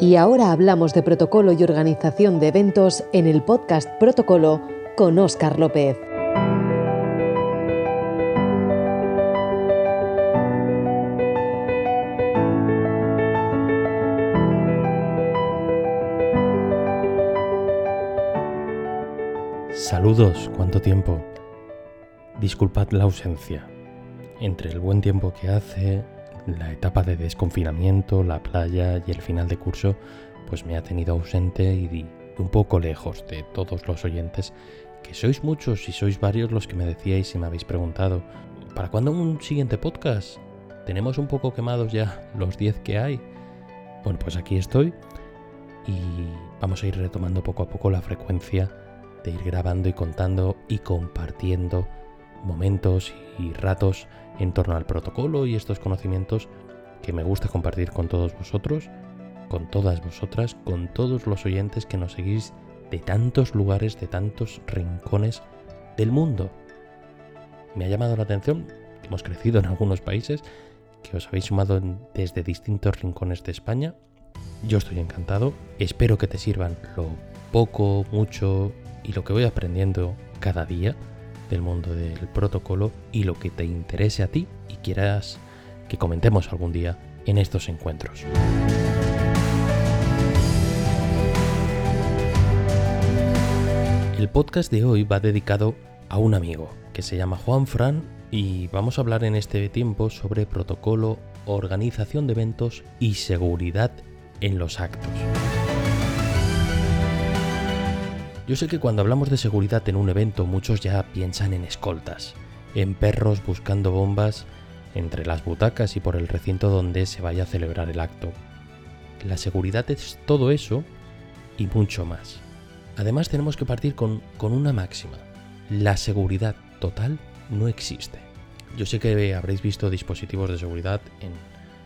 Y ahora hablamos de protocolo y organización de eventos en el podcast Protocolo con Óscar López. Saludos, ¿cuánto tiempo? Disculpad la ausencia. Entre el buen tiempo que hace, la etapa de desconfinamiento, la playa y el final de curso, pues me ha tenido ausente y un poco lejos de todos los oyentes, que sois muchos y sois varios los que me decíais y me habéis preguntado, ¿para cuándo un siguiente podcast? Tenemos un poco quemados ya los 10 que hay. Bueno, pues aquí estoy y vamos a ir retomando poco a poco la frecuencia de ir grabando y contando y compartiendo momentos y ratos en torno al protocolo y estos conocimientos que me gusta compartir con todos vosotros, con todas vosotras, con todos los oyentes que nos seguís de tantos lugares, de tantos rincones del mundo. Me ha llamado la atención que hemos crecido en algunos países, que os habéis sumado desde distintos rincones de España. Yo estoy encantado, espero que te sirvan lo poco, mucho y lo que voy aprendiendo cada día del mundo del protocolo y lo que te interese a ti y quieras que comentemos algún día en estos encuentros. El podcast de hoy va dedicado a un amigo que se llama Juan Fran y vamos a hablar en este tiempo sobre protocolo, organización de eventos y seguridad en los actos. Yo sé que cuando hablamos de seguridad en un evento muchos ya piensan en escoltas, en perros buscando bombas entre las butacas y por el recinto donde se vaya a celebrar el acto. La seguridad es todo eso y mucho más. Además tenemos que partir con, una máxima. La seguridad total no existe. Yo sé que habréis visto dispositivos de seguridad en,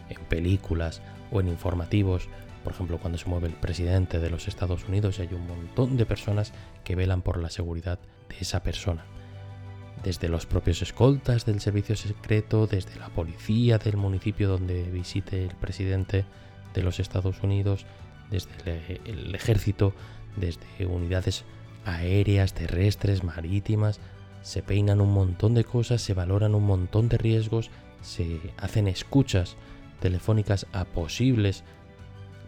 en películas o en informativos por ejemplo, cuando se mueve el presidente de los Estados Unidos hay un montón de personas que velan por la seguridad de esa persona. Desde los propios escoltas del servicio secreto, desde la policía del municipio donde visite el presidente de los Estados Unidos, desde el ejército, desde unidades aéreas, terrestres, marítimas, se peinan un montón de cosas, se valoran un montón de riesgos, se hacen escuchas telefónicas a posibles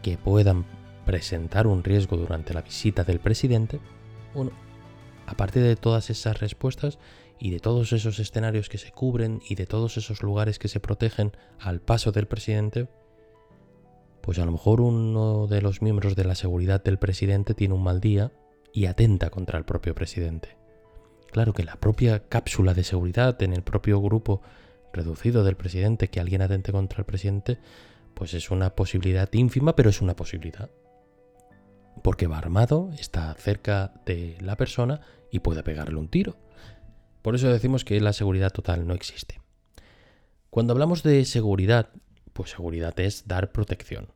que puedan presentar un riesgo durante la visita del presidente, bueno, aparte de todas esas respuestas y de todos esos escenarios que se cubren y de todos esos lugares que se protegen al paso del presidente, pues a lo mejor uno de los miembros de la seguridad del presidente tiene un mal día y atenta contra el propio presidente. Claro que la propia cápsula de seguridad en el propio grupo reducido del presidente, que alguien atente contra el presidente, pues es una posibilidad ínfima, pero es una posibilidad. Porque va armado, está cerca de la persona y puede pegarle un tiro. Por eso decimos que la seguridad total no existe. Cuando hablamos de seguridad, pues seguridad es dar protección,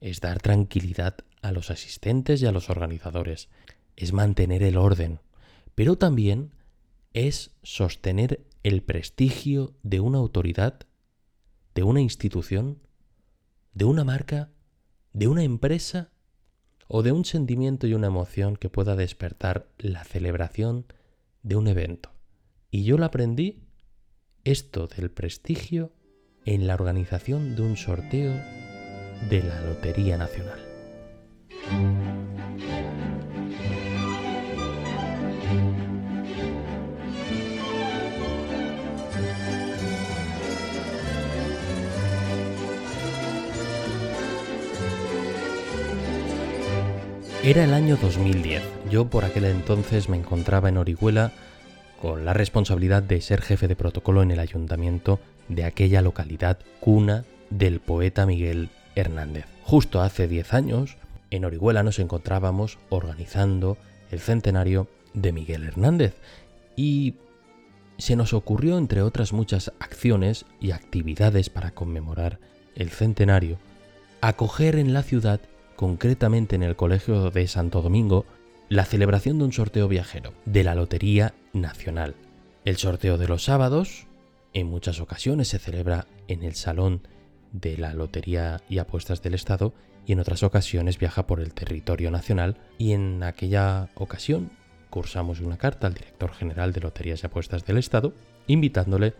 es dar tranquilidad a los asistentes y a los organizadores, es mantener el orden, pero también es sostener el prestigio de una autoridad, de una institución de una marca, de una empresa o de un sentimiento y una emoción que pueda despertar la celebración de un evento. Y yo lo aprendí esto del prestigio en la organización de un sorteo de la Lotería Nacional. Era el año 2010. Yo por aquel entonces me encontraba en Orihuela con la responsabilidad de ser jefe de protocolo en el ayuntamiento de aquella localidad cuna del poeta Miguel Hernández. Justo hace 10 años, en Orihuela nos encontrábamos organizando el centenario de Miguel Hernández y se nos ocurrió, entre otras muchas acciones y actividades para conmemorar el centenario, acoger en la ciudad concretamente en el Colegio de Santo Domingo, la celebración de un sorteo viajero de la Lotería Nacional. El sorteo de los sábados en muchas ocasiones se celebra en el Salón de la Lotería y Apuestas del Estado y en otras ocasiones viaja por el territorio nacional y en aquella ocasión cursamos una carta al director general de Loterías y Apuestas del Estado invitándole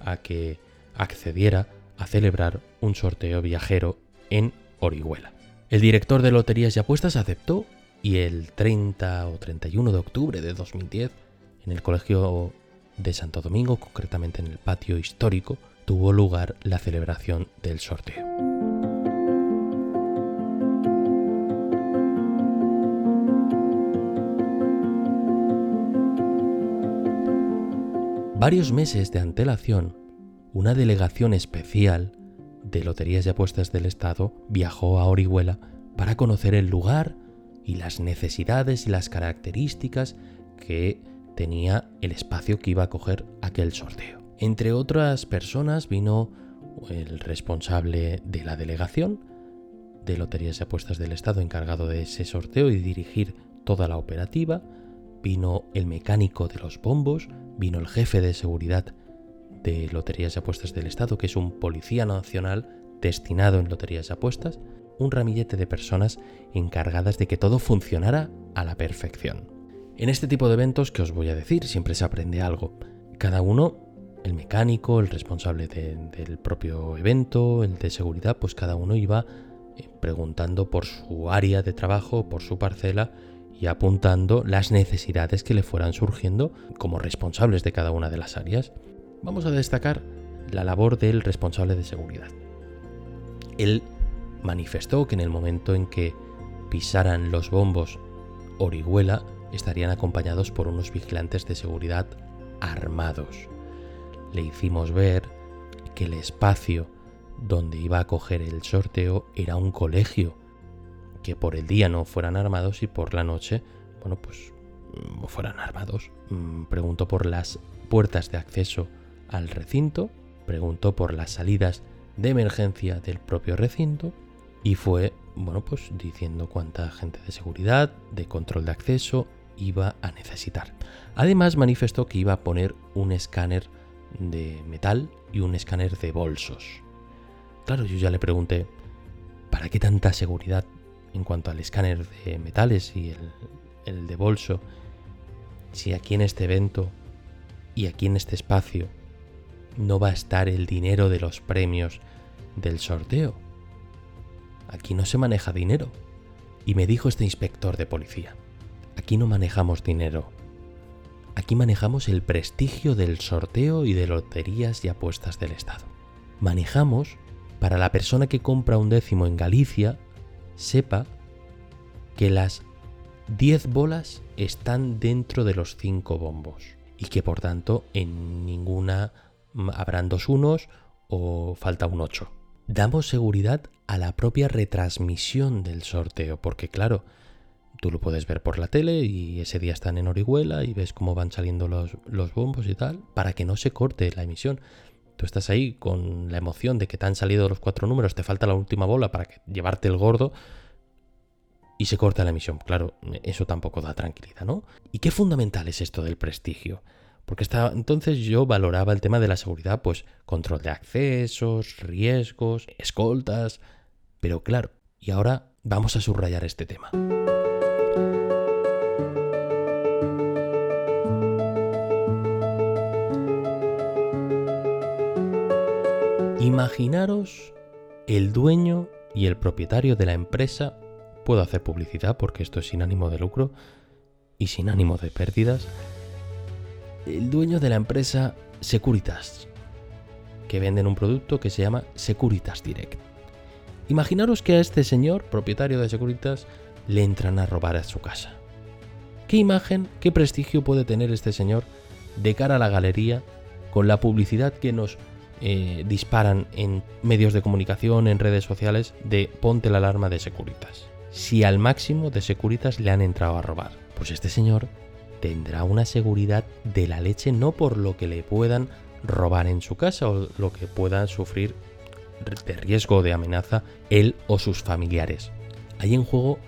a que accediera a celebrar un sorteo viajero en Orihuela. El director de Loterías y Apuestas aceptó y el 30 o 31 de octubre de 2010, en el Colegio de Santo Domingo, concretamente en el patio histórico, tuvo lugar la celebración del sorteo. Varios meses de antelación, una delegación especial de Loterías y Apuestas del Estado viajó a Orihuela para conocer el lugar y las necesidades y las características que tenía el espacio que iba a coger aquel sorteo. Entre otras personas vino el responsable de la delegación de Loterías y Apuestas del Estado encargado de ese sorteo y dirigir toda la operativa, vino el mecánico de los bombos, vino el jefe de seguridad de Loterías y Apuestas del Estado, que es un policía nacional destinado en Loterías y Apuestas, un ramillete de personas encargadas de que todo funcionara a la perfección. En este tipo de eventos que os voy a decir siempre se aprende algo. Cada uno, el mecánico, el responsable del propio evento, el de seguridad, pues cada uno iba eh, preguntando por su área de trabajo, por su parcela y apuntando las necesidades que le fueran surgiendo como responsables de cada una de las áreas. Vamos a destacar la labor del responsable de seguridad. Él manifestó que en el momento en que pisaran los bombos Orihuela estarían acompañados por unos vigilantes de seguridad armados. Le hicimos ver que el espacio donde iba a coger el sorteo era un colegio, que por el día no fueran armados y por la noche, bueno, pues mm, fueran armados. Mm, preguntó por las puertas de acceso al recinto, preguntó por las salidas de emergencia del propio recinto y fue, bueno, pues diciendo cuánta gente de seguridad, de control de acceso iba a necesitar. Además manifestó que iba a poner un escáner de metal y un escáner de bolsos. Claro, yo ya le pregunté, ¿para qué tanta seguridad en cuanto al escáner de metales y el, el de bolso? Si aquí en este evento y aquí en este espacio no va a estar el dinero de los premios del sorteo. Aquí no se maneja dinero. Y me dijo este inspector de policía, aquí no manejamos dinero. Aquí manejamos el prestigio del sorteo y de loterías y apuestas del Estado. Manejamos para la persona que compra un décimo en Galicia, sepa que las 10 bolas están dentro de los 5 bombos y que por tanto en ninguna habrán dos unos o falta un 8 damos seguridad a la propia retransmisión del sorteo, porque claro, tú lo puedes ver por la tele y ese día están en Orihuela y ves cómo van saliendo los, los bombos y tal, para que no se corte la emisión. Tú estás ahí con la emoción de que te han salido los cuatro números, te falta la última bola para llevarte el gordo y se corta la emisión. Claro, eso tampoco da tranquilidad, ¿no? ¿Y qué fundamental es esto del prestigio? Porque hasta entonces yo valoraba el tema de la seguridad, pues control de accesos, riesgos, escoltas. Pero claro, y ahora vamos a subrayar este tema. Imaginaros el dueño y el propietario de la empresa, puedo hacer publicidad porque esto es sin ánimo de lucro y sin ánimo de pérdidas, el dueño de la empresa Securitas, que venden un producto que se llama Securitas Direct. Imaginaros que a este señor, propietario de Securitas, le entran a robar a su casa. ¿Qué imagen, qué prestigio puede tener este señor de cara a la galería con la publicidad que nos eh, disparan en medios de comunicación, en redes sociales, de ponte la alarma de Securitas? Si al máximo de Securitas le han entrado a robar, pues este señor tendrá una seguridad de la leche no por lo que le puedan robar en su casa o lo que pueda sufrir de riesgo de amenaza él o sus familiares. Hay en juego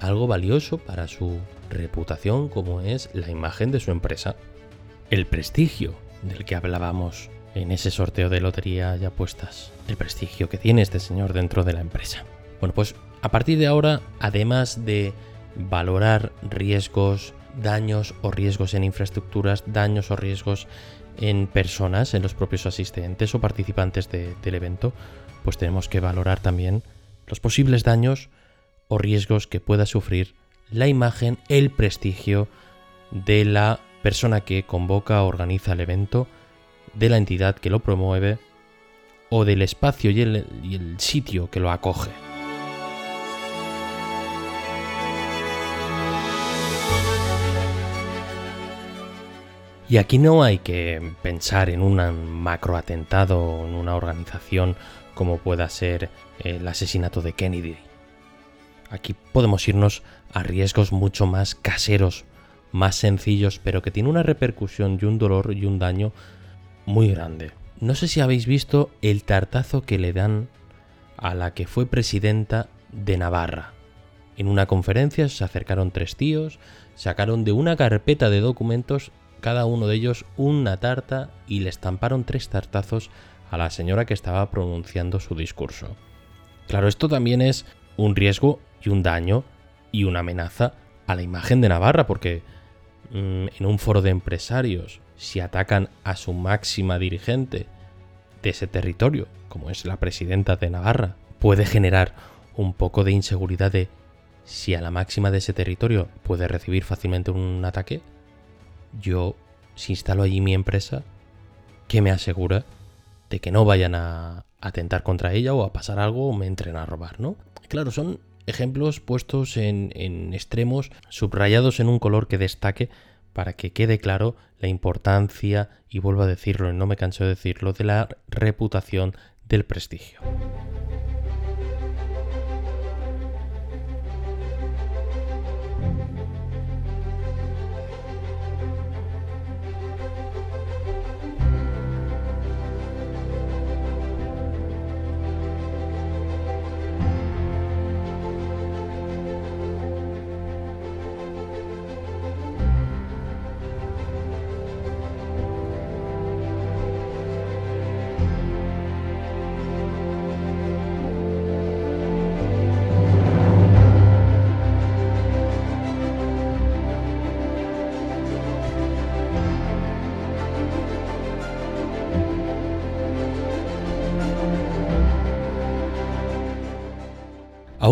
algo valioso para su reputación como es la imagen de su empresa. El prestigio del que hablábamos en ese sorteo de lotería y apuestas. El prestigio que tiene este señor dentro de la empresa. Bueno, pues a partir de ahora, además de valorar riesgos, daños o riesgos en infraestructuras, daños o riesgos en personas, en los propios asistentes o participantes del evento, pues tenemos que valorar también los posibles daños o riesgos que pueda sufrir la imagen, el prestigio de la persona que convoca o organiza el evento, de la entidad que lo promueve o del espacio y el, sitio que lo acoge. Y aquí no hay que pensar en un macroatentado o en una organización como pueda ser el asesinato de Kennedy. Aquí podemos irnos a riesgos mucho más caseros, más sencillos, pero que tienen una repercusión y un dolor y un daño muy grande. No sé si habéis visto el tartazo que le dan a la que fue presidenta de Navarra. En una conferencia se acercaron tres tíos, sacaron de una carpeta de documentos cada uno de ellos una tarta y le estamparon tres tartazos a la señora que estaba pronunciando su discurso. Claro, esto también es un riesgo y un daño y una amenaza a la imagen de Navarra, porque mm, en un foro de empresarios, si atacan a su máxima dirigente de ese territorio, como es la presidenta de Navarra, puede generar un poco de inseguridad de si a la máxima de ese territorio puede recibir fácilmente un ataque, yo, si instalo allí mi empresa, ¿qué me asegura de que no vayan a atentar contra ella o a pasar algo o me entren a robar, ¿no? Claro, son ejemplos puestos en, en extremos, subrayados en un color que destaque para que quede claro la importancia, y vuelvo a decirlo, no me canso de decirlo, de la reputación del prestigio.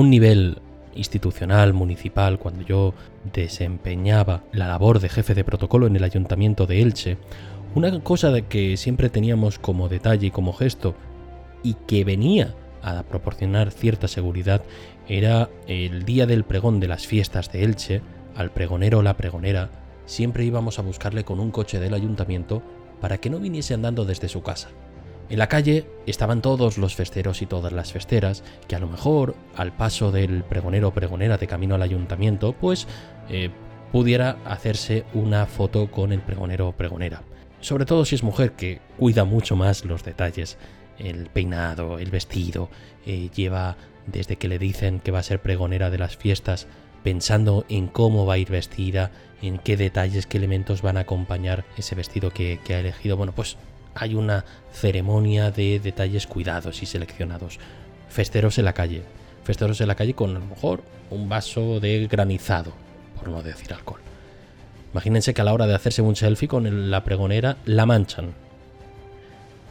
Un nivel institucional, municipal, cuando yo desempeñaba la labor de jefe de protocolo en el ayuntamiento de Elche, una cosa que siempre teníamos como detalle y como gesto y que venía a proporcionar cierta seguridad era el día del pregón de las fiestas de Elche, al pregonero o la pregonera, siempre íbamos a buscarle con un coche del ayuntamiento para que no viniese andando desde su casa. En la calle estaban todos los festeros y todas las festeras, que a lo mejor, al paso del pregonero o pregonera de camino al ayuntamiento, pues eh, pudiera hacerse una foto con el pregonero o pregonera. Sobre todo si es mujer, que cuida mucho más los detalles. El peinado, el vestido, eh, lleva desde que le dicen que va a ser pregonera de las fiestas, pensando en cómo va a ir vestida, en qué detalles, qué elementos van a acompañar ese vestido que, que ha elegido. Bueno, pues hay una ceremonia de detalles cuidados y seleccionados. Festeros en la calle. Festeros en la calle con a lo mejor un vaso de granizado, por no decir alcohol. Imagínense que a la hora de hacerse un selfie con la pregonera la manchan.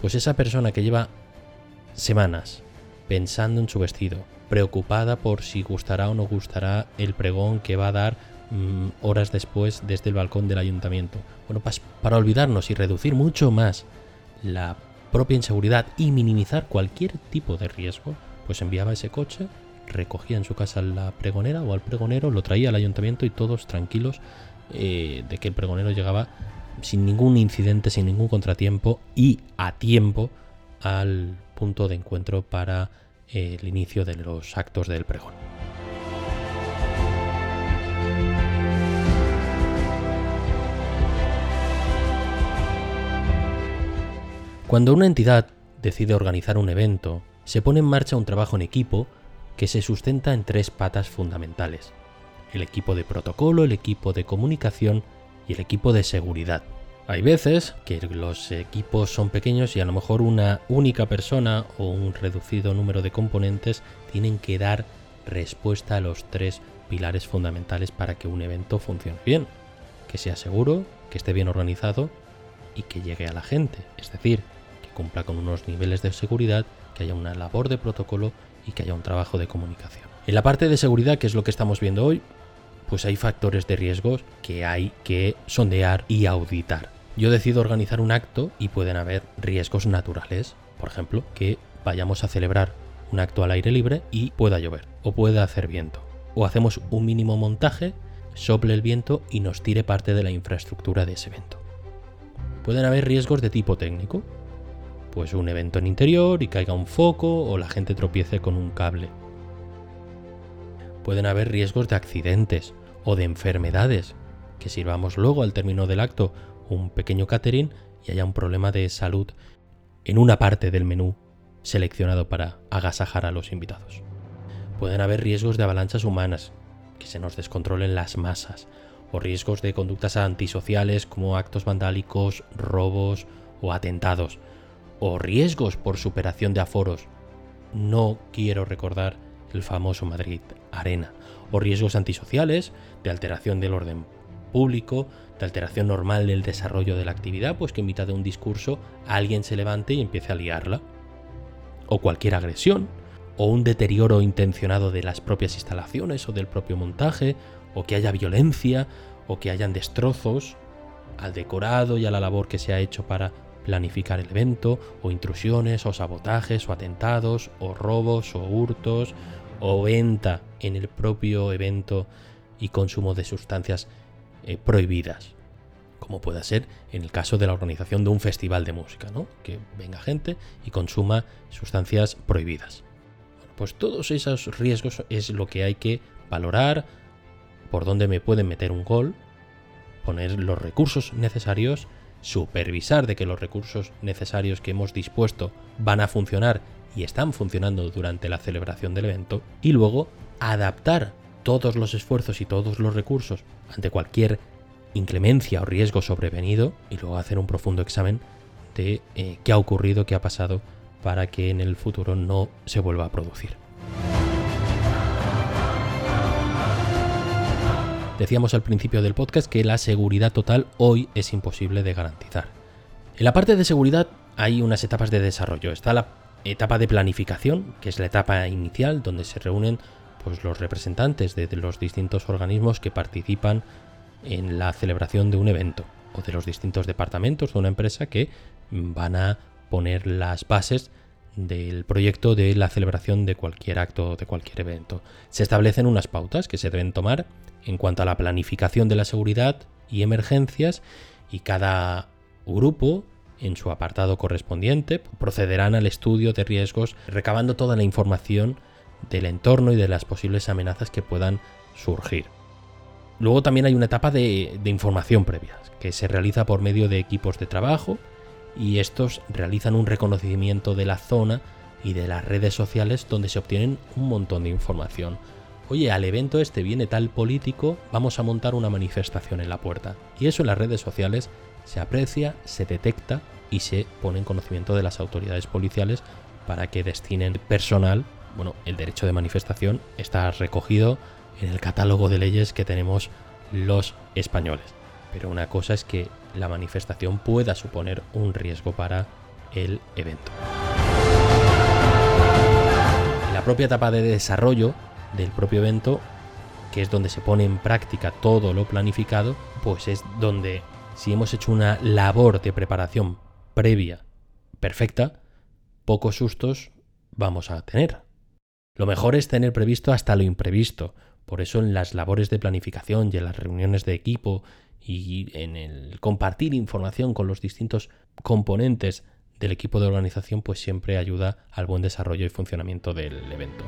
Pues esa persona que lleva semanas pensando en su vestido, preocupada por si gustará o no gustará el pregón que va a dar mm, horas después desde el balcón del ayuntamiento. Bueno, para olvidarnos y reducir mucho más la propia inseguridad y minimizar cualquier tipo de riesgo, pues enviaba ese coche, recogía en su casa a la pregonera o al pregonero, lo traía al ayuntamiento y todos tranquilos eh, de que el pregonero llegaba sin ningún incidente, sin ningún contratiempo y a tiempo al punto de encuentro para el inicio de los actos del pregón. Cuando una entidad decide organizar un evento, se pone en marcha un trabajo en equipo que se sustenta en tres patas fundamentales. el equipo de protocolo, el equipo de comunicación y el equipo de seguridad. Hay veces que los equipos son pequeños y a lo mejor una única persona o un reducido número de componentes tienen que dar respuesta a los tres pilares fundamentales para que un evento funcione bien. Que sea seguro, que esté bien organizado y que llegue a la gente. Es decir, cumpla con unos niveles de seguridad, que haya una labor de protocolo y que haya un trabajo de comunicación. En la parte de seguridad, que es lo que estamos viendo hoy, pues hay factores de riesgos que hay que sondear y auditar. Yo decido organizar un acto y pueden haber riesgos naturales. Por ejemplo, que vayamos a celebrar un acto al aire libre y pueda llover o pueda hacer viento. O hacemos un mínimo montaje, sople el viento y nos tire parte de la infraestructura de ese evento. Pueden haber riesgos de tipo técnico, pues un evento en interior y caiga un foco o la gente tropiece con un cable. Pueden haber riesgos de accidentes o de enfermedades, que sirvamos luego al término del acto un pequeño catering y haya un problema de salud en una parte del menú seleccionado para agasajar a los invitados. Pueden haber riesgos de avalanchas humanas, que se nos descontrolen las masas, o riesgos de conductas antisociales como actos vandálicos, robos o atentados, o riesgos por superación de aforos. No quiero recordar el famoso Madrid Arena, o riesgos antisociales de alteración del orden público, de alteración normal del desarrollo de la actividad, pues que en mitad de un discurso alguien se levante y empiece a liarla. O cualquier agresión, o un deterioro intencionado de las propias instalaciones o del propio montaje, o que haya violencia, o que hayan destrozos al decorado y a la labor que se ha hecho para planificar el evento, o intrusiones, o sabotajes, o atentados, o robos, o hurtos, o venta en el propio evento y consumo de sustancias eh, prohibidas, como pueda ser en el caso de la organización de un festival de música, ¿no? que venga gente y consuma sustancias prohibidas. pues todos esos riesgos es lo que hay que valorar, por dónde me pueden meter un gol, poner los recursos necesarios, supervisar de que los recursos necesarios que hemos dispuesto van a funcionar y están funcionando durante la celebración del evento, y luego adaptar todos los esfuerzos y todos los recursos ante cualquier inclemencia o riesgo sobrevenido y luego hacer un profundo examen de eh, qué ha ocurrido, qué ha pasado para que en el futuro no se vuelva a producir. Decíamos al principio del podcast que la seguridad total hoy es imposible de garantizar. En la parte de seguridad hay unas etapas de desarrollo. Está la etapa de planificación, que es la etapa inicial donde se reúnen pues los representantes de, los distintos organismos que participan en la celebración de un evento o de los distintos departamentos de una empresa que van a poner las bases del proyecto de la celebración de cualquier acto, de cualquier evento. Se establecen unas pautas que se deben tomar en cuanto a la planificación de la seguridad y emergencias y cada grupo en su apartado correspondiente procederán al estudio de riesgos recabando toda la información del entorno y de las posibles amenazas que puedan surgir. Luego también hay una etapa de, información previa, que se realiza por medio de equipos de trabajo y estos realizan un reconocimiento de la zona y de las redes sociales donde se obtienen un montón de información. Oye, al evento este viene tal político, vamos a montar una manifestación en la puerta. Y eso en las redes sociales se aprecia, se detecta y se pone en conocimiento de las autoridades policiales para que destinen personal bueno, el derecho de manifestación está recogido en el catálogo de leyes que tenemos los españoles. Pero una cosa es que la manifestación pueda suponer un riesgo para el evento. En la propia etapa de desarrollo del propio evento, que es donde se pone en práctica todo lo planificado, pues es donde si hemos hecho una labor de preparación previa perfecta, pocos sustos vamos a tener. Lo mejor es tener previsto hasta lo imprevisto. Por eso en las labores de planificación y en las reuniones de equipo y en el compartir información con los distintos componentes del equipo de organización, pues siempre ayuda al buen desarrollo y funcionamiento del evento.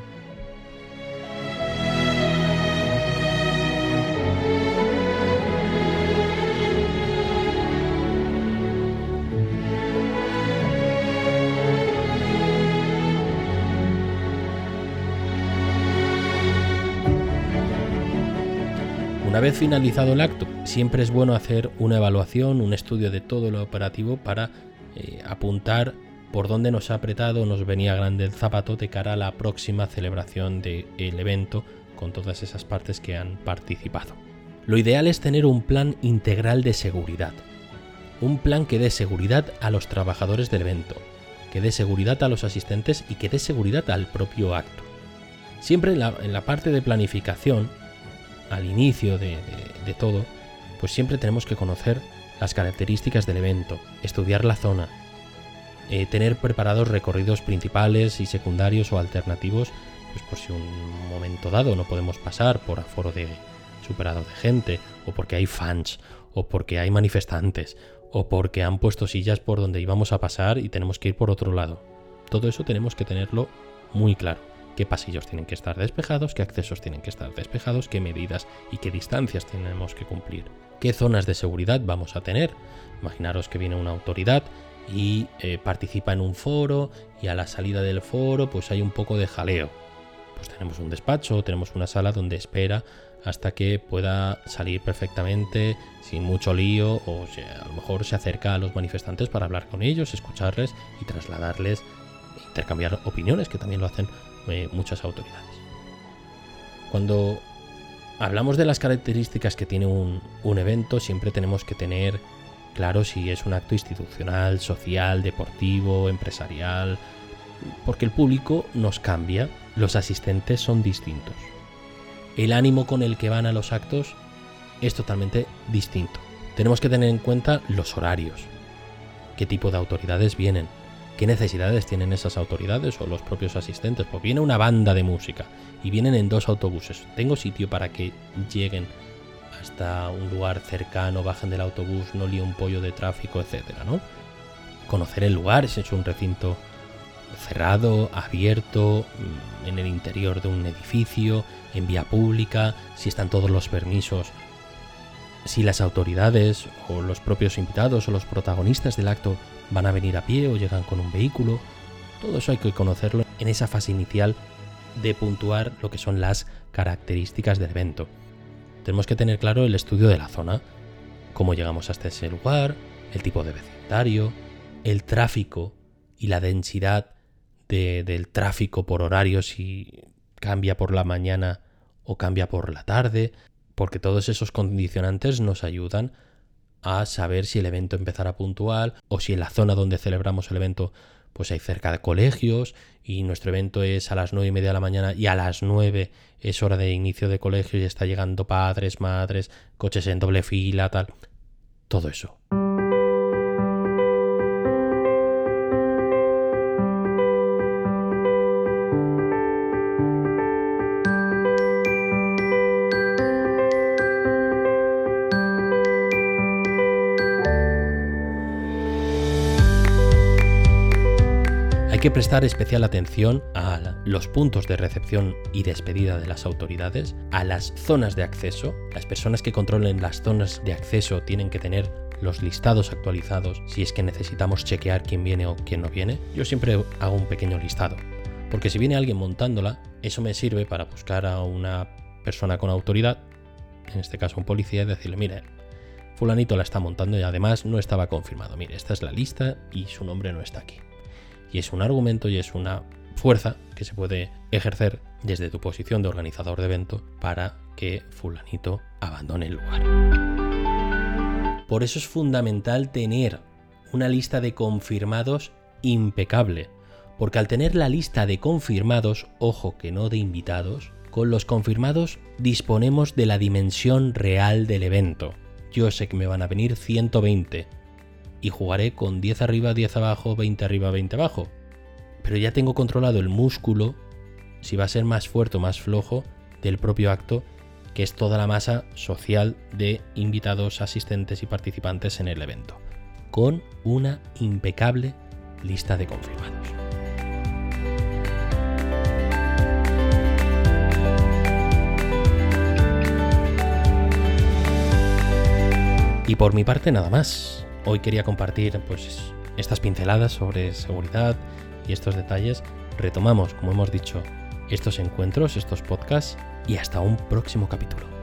Una vez finalizado el acto, siempre es bueno hacer una evaluación, un estudio de todo lo operativo para eh, apuntar por dónde nos ha apretado, nos venía grande el zapato de cara a la próxima celebración del evento con todas esas partes que han participado. Lo ideal es tener un plan integral de seguridad. Un plan que dé seguridad a los trabajadores del evento, que dé seguridad a los asistentes y que dé seguridad al propio acto. Siempre en la, parte de planificación, al inicio de, todo, pues siempre tenemos que conocer las características del evento, estudiar la zona, eh, tener preparados recorridos principales y secundarios o alternativos, pues por si un momento dado no podemos pasar por aforo de superado de gente, o porque hay fans, o porque hay manifestantes, o porque han puesto sillas por donde íbamos a pasar y tenemos que ir por otro lado. Todo eso tenemos que tenerlo muy claro. Qué pasillos tienen que estar despejados, qué accesos tienen que estar despejados, qué medidas y qué distancias tenemos que cumplir. ¿Qué zonas de seguridad vamos a tener? Imaginaros que viene una autoridad y eh, participa en un foro y a la salida del foro pues hay un poco de jaleo. Pues tenemos un despacho, tenemos una sala donde espera hasta que pueda salir perfectamente sin mucho lío o a lo mejor se acerca a los manifestantes para hablar con ellos, escucharles y trasladarles, intercambiar opiniones que también lo hacen eh, muchas autoridades. Cuando hablamos de las características que tiene un, un evento, siempre tenemos que tener claro si es un acto institucional, social, deportivo, empresarial, porque el público nos cambia, los asistentes son distintos el ánimo con el que van a los actos es totalmente distinto. Tenemos que tener en cuenta los horarios, qué tipo de autoridades vienen, qué necesidades tienen esas autoridades o los propios asistentes. Pues viene una banda de música y vienen en dos autobuses. Tengo sitio para que lleguen hasta un lugar cercano, bajen del autobús, no líe un pollo de tráfico, etcétera, ¿no? Conocer el lugar, si es un recinto cerrado, abierto, mm, en el interior de un edificio, en vía pública, si están todos los permisos, si las autoridades o los propios invitados o los protagonistas del acto van a venir a pie o llegan con un vehículo. Todo eso hay que conocerlo en esa fase inicial de puntuar lo que son las características del evento. Tenemos que tener claro el estudio de la zona, cómo llegamos hasta ese lugar, el tipo de vecindario, el tráfico y la densidad del tráfico por horario, si cambia por la mañana o cambia por la tarde, porque todos esos condicionantes nos ayudan a saber si el evento empezará puntual o si en la zona donde celebramos el evento pues hay cerca de colegios y nuestro evento es a las nueve y media de la mañana y a las nueve es hora de inicio de colegio y está llegando padres, madres, coches en doble fila, tal. Todo eso. Que prestar especial atención a los puntos de recepción y despedida de las autoridades, a las zonas de acceso. Las personas que controlen las zonas de acceso tienen que tener los listados actualizados si es que necesitamos chequear quién viene o quién no viene. Yo siempre hago un pequeño listado, porque si viene alguien montándola, eso me sirve para buscar a una persona con autoridad, en este caso un policía, y decirle, mire, fulanito la está montando y además no estaba confirmado. Mire, esta es la lista y su nombre no está aquí y es un argumento y es una fuerza que se puede ejercer desde tu posición de organizador de evento para que fulanito abandone el lugar. Por eso es fundamental tener una lista de confirmados impecable, porque al tener la lista de confirmados, ojo que no de invitados, con los confirmados disponemos de la dimensión real del evento. Yo sé que me van a venir 120, y jugaré con 10 arriba, 10 abajo, 20 arriba, 20 abajo. Pero ya tengo controlado el músculo, si va a ser más fuerte o más flojo, del propio acto, que es toda la masa social de invitados, asistentes y participantes en el evento, con una impecable lista de confirmados. Y por mi parte nada más. Hoy quería compartir pues, estas pinceladas sobre seguridad y estos detalles. Retomamos, como hemos dicho, estos encuentros, estos podcasts y hasta un próximo capítulo.